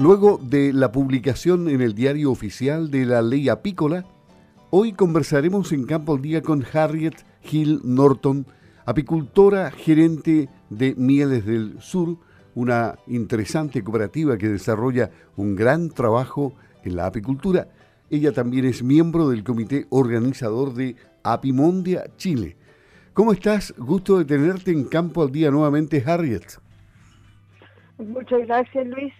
Luego de la publicación en el diario oficial de la ley apícola, hoy conversaremos en Campo al Día con Harriet Hill Norton, apicultora gerente de Mieles del Sur, una interesante cooperativa que desarrolla un gran trabajo en la apicultura. Ella también es miembro del comité organizador de Apimondia Chile. ¿Cómo estás? Gusto de tenerte en Campo al Día nuevamente, Harriet. Muchas gracias, Luis.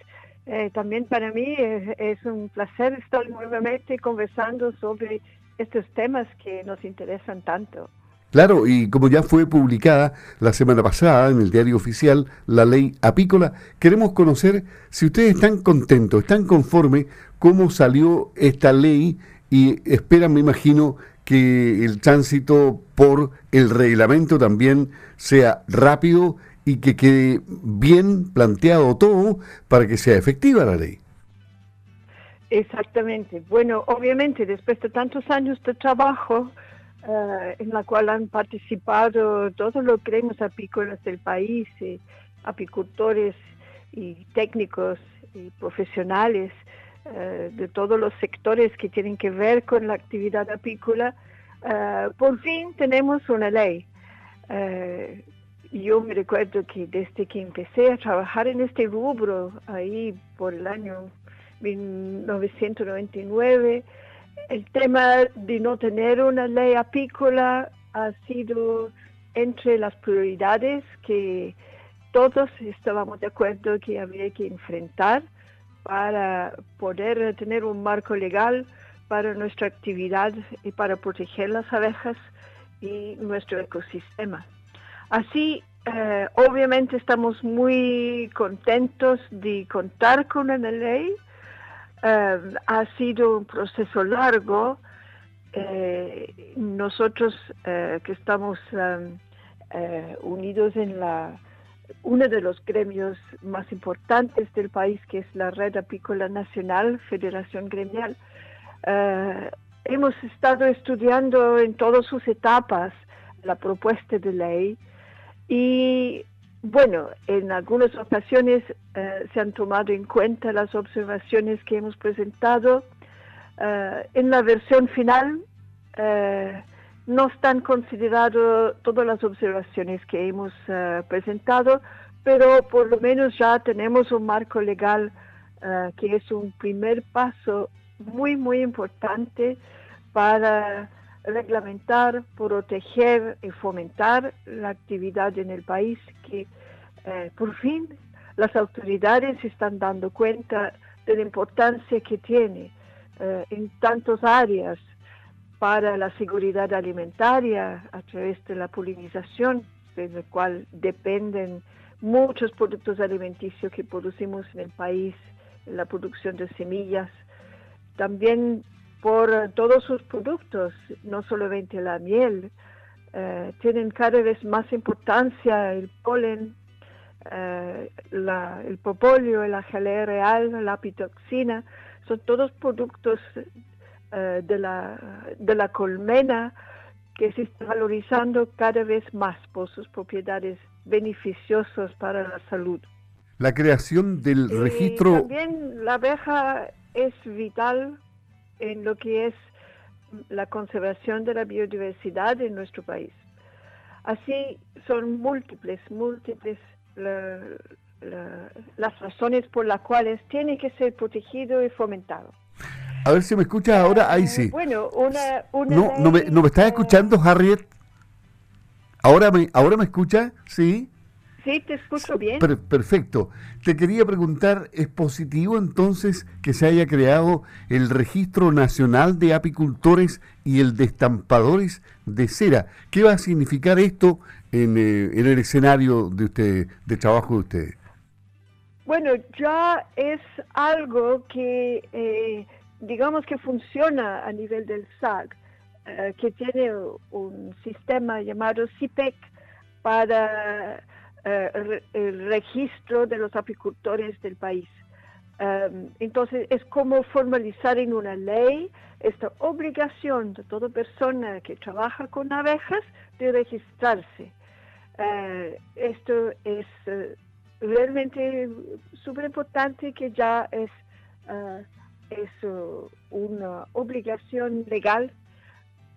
Eh, también para mí es, un placer estar nuevamente conversando sobre estos temas que nos interesan tanto. Claro, y como ya fue publicada la semana pasada en el diario oficial la ley apícola, queremos conocer si ustedes están contentos, están conformes cómo salió esta ley y esperan, me imagino, que el tránsito por el reglamento también sea rápido y que quede bien planteado todo para que sea efectiva la ley. Exactamente. Bueno, obviamente, después de tantos años de trabajo eh, en la cual han participado todos los gremios apícolas del país, apicultores y técnicos y profesionales eh, de todos los sectores que tienen que ver con la actividad apícola, eh, por fin tenemos una ley yo me recuerdo que desde que empecé a trabajar en este rubro, ahí por el año 1999, el tema de no tener una ley apícola ha sido entre las prioridades que todos estábamos de acuerdo que había que enfrentar para poder tener un marco legal para nuestra actividad y para proteger las abejas y nuestro ecosistema. Así, eh, obviamente estamos muy contentos de contar con una ley. Eh, ha sido un proceso largo. Eh, nosotros que estamos unidos en la uno de los gremios más importantes del país, que es la Red Apícola Nacional, Federación Gremial, hemos estado estudiando en todas sus etapas la propuesta de ley y bueno, en algunas ocasiones eh, se han tomado en cuenta las observaciones que hemos presentado. Eh, en la versión final eh, no están consideradas todas las observaciones que hemos presentado, pero por lo menos ya tenemos un marco legal que es un primer paso muy, muy importante para reglamentar, proteger y fomentar la actividad en el país que eh, por fin las autoridades están dando cuenta de la importancia que tiene eh, en tantas áreas para la seguridad alimentaria a través de la polinización, de la cual dependen muchos productos alimenticios que producimos en el país, la producción de semillas, también por todos sus productos, no solamente la miel, eh, tienen cada vez más importancia el polen, eh, el propóleo, la jalea real, la pitoxina, son todos productos eh, de, la, de la colmena que se están valorizando cada vez más por sus propiedades beneficiosas para la salud. La creación del registro... También la abeja es vital en lo que es la conservación de la biodiversidad en nuestro país. Así son múltiples, múltiples las razones por las cuales tiene que ser protegido y fomentado. A ver si me escuchas ahora, ahí sí. Bueno, una... no, no, me, ¿No me estás escuchando, Harriet? ¿Ahora me, ¿Ahora me escucha? Sí. Sí, te escucho bien. perfecto. Te quería preguntar, ¿es positivo entonces que se haya creado el Registro Nacional de Apicultores y el de Estampadores de Cera? ¿Qué va a significar esto en, eh, el escenario de usted, de trabajo de ustedes? Bueno, ya es algo que, eh, digamos que funciona a nivel del SAG, eh, que tiene un sistema llamado CIPEC para eh, el registro de los apicultores del país. Em, entonces, es como formalizar en una ley esta obligación de toda persona que trabaja con abejas de registrarse. Eh, esto es eh, realmente súper importante que ya es, es una obligación legal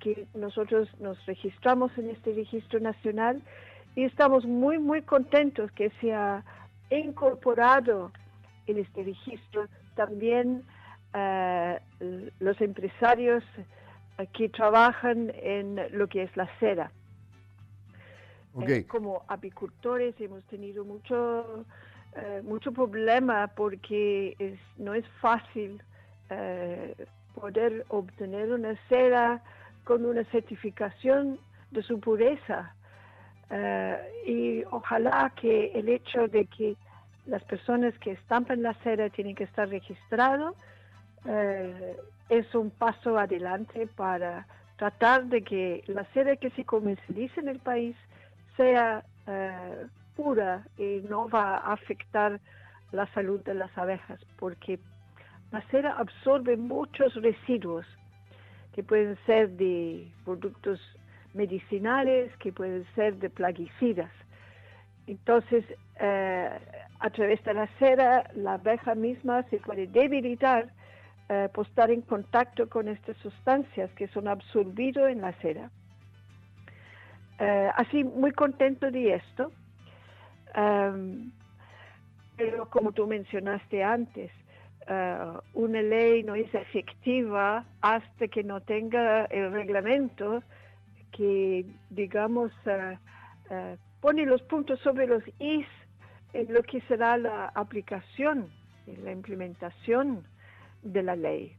que nosotros nos registramos en este registro nacional y estamos muy, muy contentos que se ha incorporado en este registro también uh, los empresarios que trabajan en lo que es la seda. Eh, como apicultores hemos tenido mucho, eh, mucho problema porque es, no es fácil eh, poder obtener una seda con una certificación de su pureza. Y ojalá que el hecho de que las personas que estampan la seda tienen que estar registrados es un paso adelante para tratar de que la seda que se comercialice en el país sea eh, pura y no va a afectar la salud de las abejas, porque la cera absorbe muchos residuos que pueden ser de productos medicinales, que pueden ser de plaguicidas. Entonces, eh, a través de la cera, la abeja misma se puede debilitar eh, por estar en contacto con estas sustancias que son absorbidas en la cera. Eh, así, muy contento de esto. pero como tú mencionaste antes, una ley no es efectiva hasta que no tenga el reglamento que, digamos, uh, pone los puntos sobre los is en lo que será la aplicación la implementación de la ley.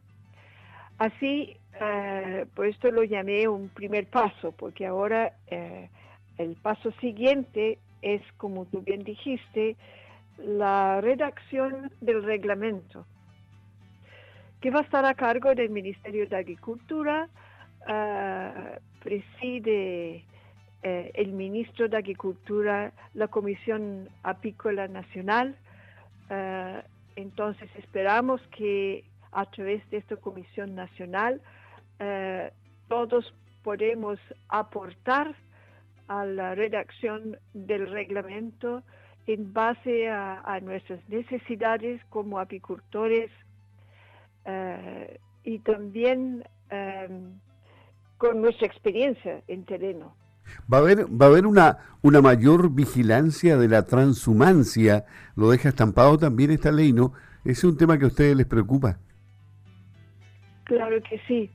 Así, eh, por esto lo llamé un primer paso, porque ahora eh, el paso siguiente es, como tú bien dijiste, la redacción del reglamento, que va a estar a cargo del Ministerio de Agricultura, eh, preside el ministro de Agricultura la Comisión Apícola Nacional. entonces esperamos que a través de esta Comisión Nacional, eh, todos podemos aportar a la redacción del reglamento en base a, nuestras necesidades como apicultores eh, y también eh, con nuestra experiencia en terreno. Va a haber, va a haber una, una mayor vigilancia de la transhumancia, lo deja estampado también esta ley, ¿no? ¿Es un tema que a ustedes les preocupa? Claro que sí.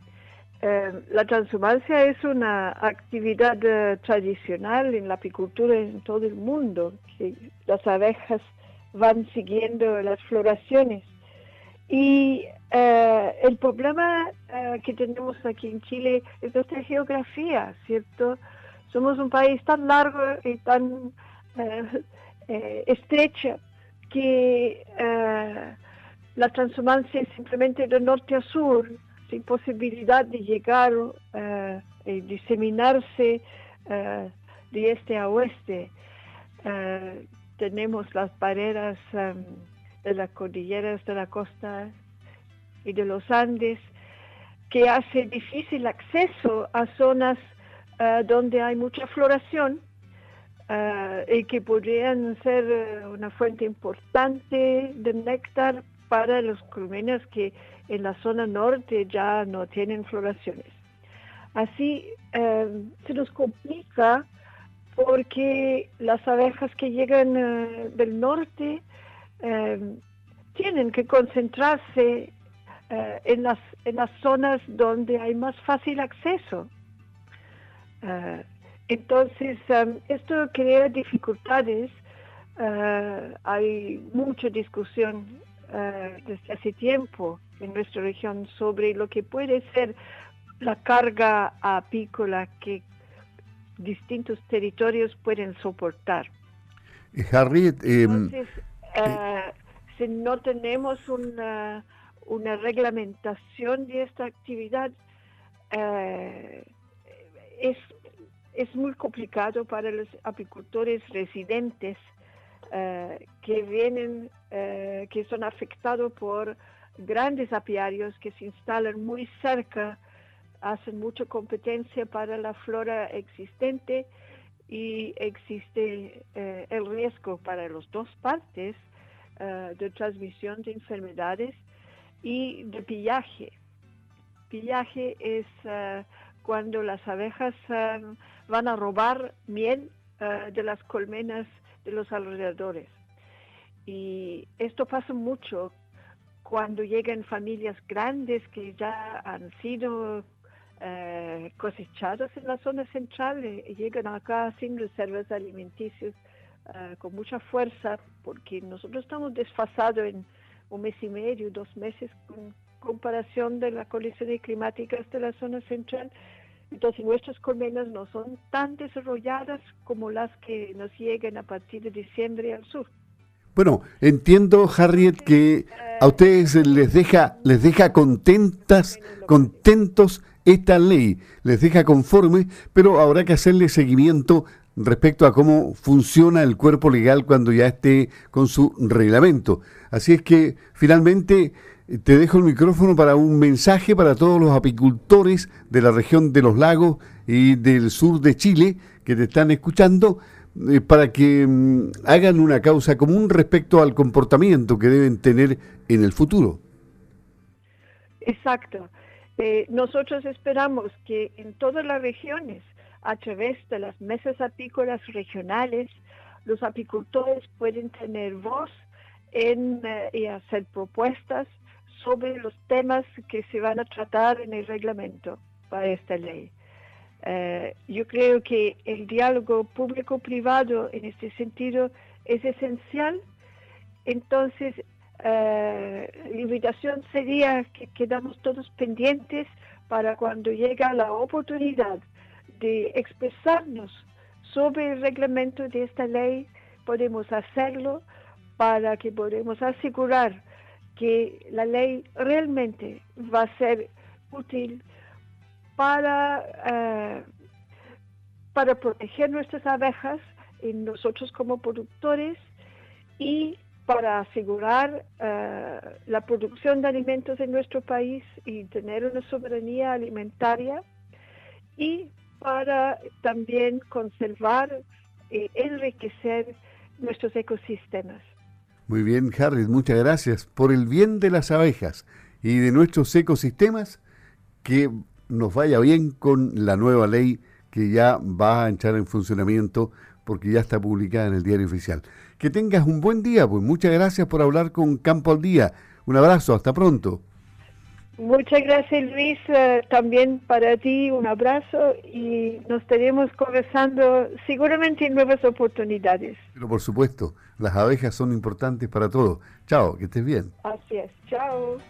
Eh, la transhumancia es una actividad eh, tradicional en la apicultura en todo el mundo, que las abejas van siguiendo las floraciones. Y eh, el problema que tenemos aquí en Chile es nuestra geografía, ¿cierto? Somos un país tan largo y tan estrecho que la transhumancia es simplemente de norte a sur, sin posibilidad de llegar eh, y diseminarse eh, de este a oeste. Eh, tenemos las barreras de las cordilleras de la costa y de los Andes que hace difícil acceso a zonas donde hay mucha floración y que podrían ser una fuente importante de néctar para los crímenes que en la zona norte ya no tienen floraciones. Así eh, se nos complica porque las abejas que llegan eh, del norte eh, tienen que concentrarse en, las, en las zonas donde hay más fácil acceso. entonces, esto crea dificultades. hay mucha discusión eh, desde hace tiempo en nuestra región sobre lo que puede ser la carga apícola que distintos territorios pueden soportar. Eh, Harriet, em, Entonces, eh, si no tenemos una, una, reglamentación de esta actividad, es, es muy complicado para los apicultores residentes eh, que vienen, eh, que son afectados por grandes apiarios que se instalan muy cerca, hacen mucha competencia para la flora existente y existe eh, el riesgo para las dos partes eh, de transmisión de enfermedades y de pillaje. Pillaje es eh, cuando las abejas van a robar miel de las colmenas de los alrededores. Y esto pasa mucho cuando llegan familias grandes que ya han sido eh, cosechadas en la zona central y llegan acá sin reservas alimenticias eh, con mucha fuerza porque nosotros estamos desfasados en un mes y medio, dos meses con comparación de las condiciones climáticas de la zona central. Entonces nuestras colmenas no son tan desarrolladas como las que nos llegan a partir de diciembre al sur. Bueno, entiendo, Harriet, que a ustedes les deja, les deja contentas, contentos esta ley, les deja conforme, pero habrá que hacerle seguimiento respecto a cómo funciona el cuerpo legal cuando ya esté con su reglamento. Así es que finalmente te dejo el micrófono para un mensaje para todos los apicultores de la región de los lagos y del sur de Chile que te están escuchando eh, para que mm, hagan una causa común respecto al comportamiento que deben tener en el futuro. Exacto. Eh, nosotros esperamos que en todas las regiones, a través de las mesas apícolas regionales, los apicultores pueden tener voz en, eh, y hacer propuestas sobre los temas que se van a tratar en el reglamento para esta ley. Eh, yo creo que el diálogo público-privado en este sentido es esencial. Entonces, eh, la invitación sería que quedamos todos pendientes para cuando llega la oportunidad de expresarnos sobre el reglamento de esta ley, podemos hacerlo para que podamos asegurar que la ley realmente va a ser útil para, eh, para proteger nuestras abejas y nosotros como productores y para asegurar eh, la producción de alimentos en nuestro país y tener una soberanía alimentaria y para también conservar y enriquecer nuestros ecosistemas. Muy bien, Harry, muchas gracias por el bien de las abejas y de nuestros ecosistemas. Que nos vaya bien con la nueva ley que ya va a entrar en funcionamiento porque ya está publicada en el diario oficial. Que tengas un buen día, pues muchas gracias por hablar con Campo al Día. Un abrazo, hasta pronto. Muchas gracias Luis, eh, también para ti un abrazo y nos estaremos conversando seguramente en nuevas oportunidades. Pero por supuesto, las abejas son importantes para todos. Chao, que estés bien. Así es, chao.